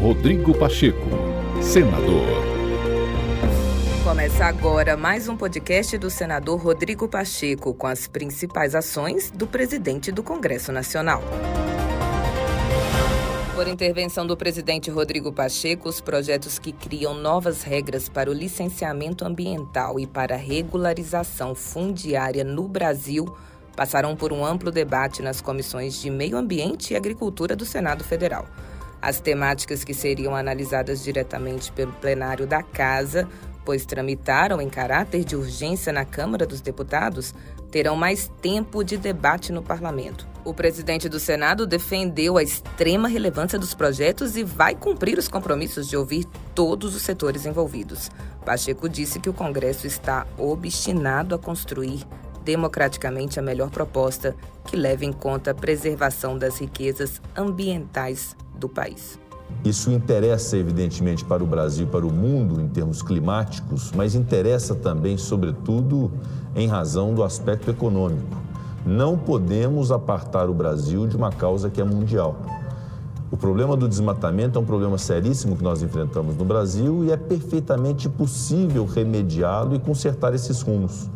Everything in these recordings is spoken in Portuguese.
Rodrigo Pacheco, senador. Começa agora mais um podcast do senador Rodrigo Pacheco com as principais ações do presidente do Congresso Nacional. Por intervenção do presidente Rodrigo Pacheco, os projetos que criam novas regras para o licenciamento ambiental e para a regularização fundiária no Brasil passaram por um amplo debate nas comissões de Meio Ambiente e Agricultura do Senado Federal. As temáticas que seriam analisadas diretamente pelo plenário da Casa, pois tramitaram em caráter de urgência na Câmara dos Deputados, terão mais tempo de debate no parlamento. O presidente do Senado defendeu a extrema relevância dos projetos e vai cumprir os compromissos de ouvir todos os setores envolvidos. Pacheco disse que o Congresso está obstinado a construir democraticamente a melhor proposta que leve em conta a preservação das riquezas ambientais do país. Isso interessa, evidentemente, para o Brasil para o mundo em termos climáticos, mas interessa também, sobretudo, em razão do aspecto econômico. Não podemos apartar o Brasil de uma causa que é mundial. O problema do desmatamento é um problema seríssimo que nós enfrentamos no Brasil e é perfeitamente possível remediá-lo e consertar esses rumos.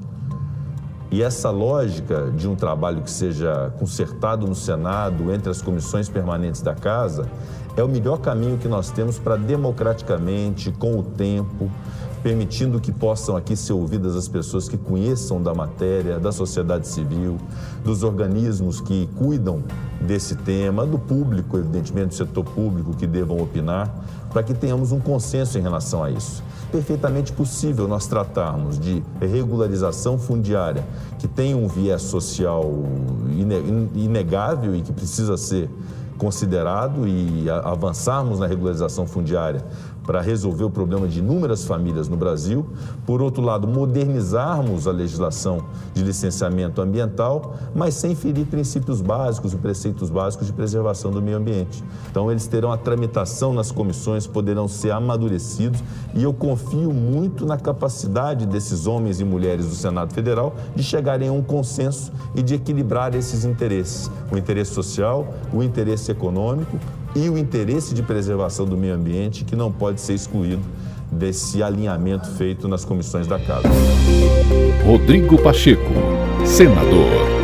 E essa lógica de um trabalho que seja consertado no Senado, entre as comissões permanentes da Casa, é o melhor caminho que nós temos para democraticamente, com o tempo, permitindo que possam aqui ser ouvidas as pessoas que conheçam da matéria, da sociedade civil, dos organismos que cuidam desse tema, do público, evidentemente, do setor público que devam opinar, para que tenhamos um consenso em relação a isso. Perfeitamente possível nós tratarmos de regularização fundiária, que tem um viés social inegável e que precisa ser considerado e avançarmos na regularização fundiária para resolver o problema de inúmeras famílias no Brasil. Por outro lado, modernizarmos a legislação de licenciamento ambiental, mas sem ferir princípios básicos e preceitos básicos de preservação do meio ambiente. Então, eles terão a tramitação nas comissões, poderão ser amadurecidos e eu confio muito na capacidade desses homens e mulheres do Senado Federal de chegarem a um consenso e de equilibrar esses interesses: o interesse social, o interesse econômico, e o interesse de preservação do meio ambiente que não pode ser excluído desse alinhamento feito nas comissões da Casa. Rodrigo Pacheco, senador.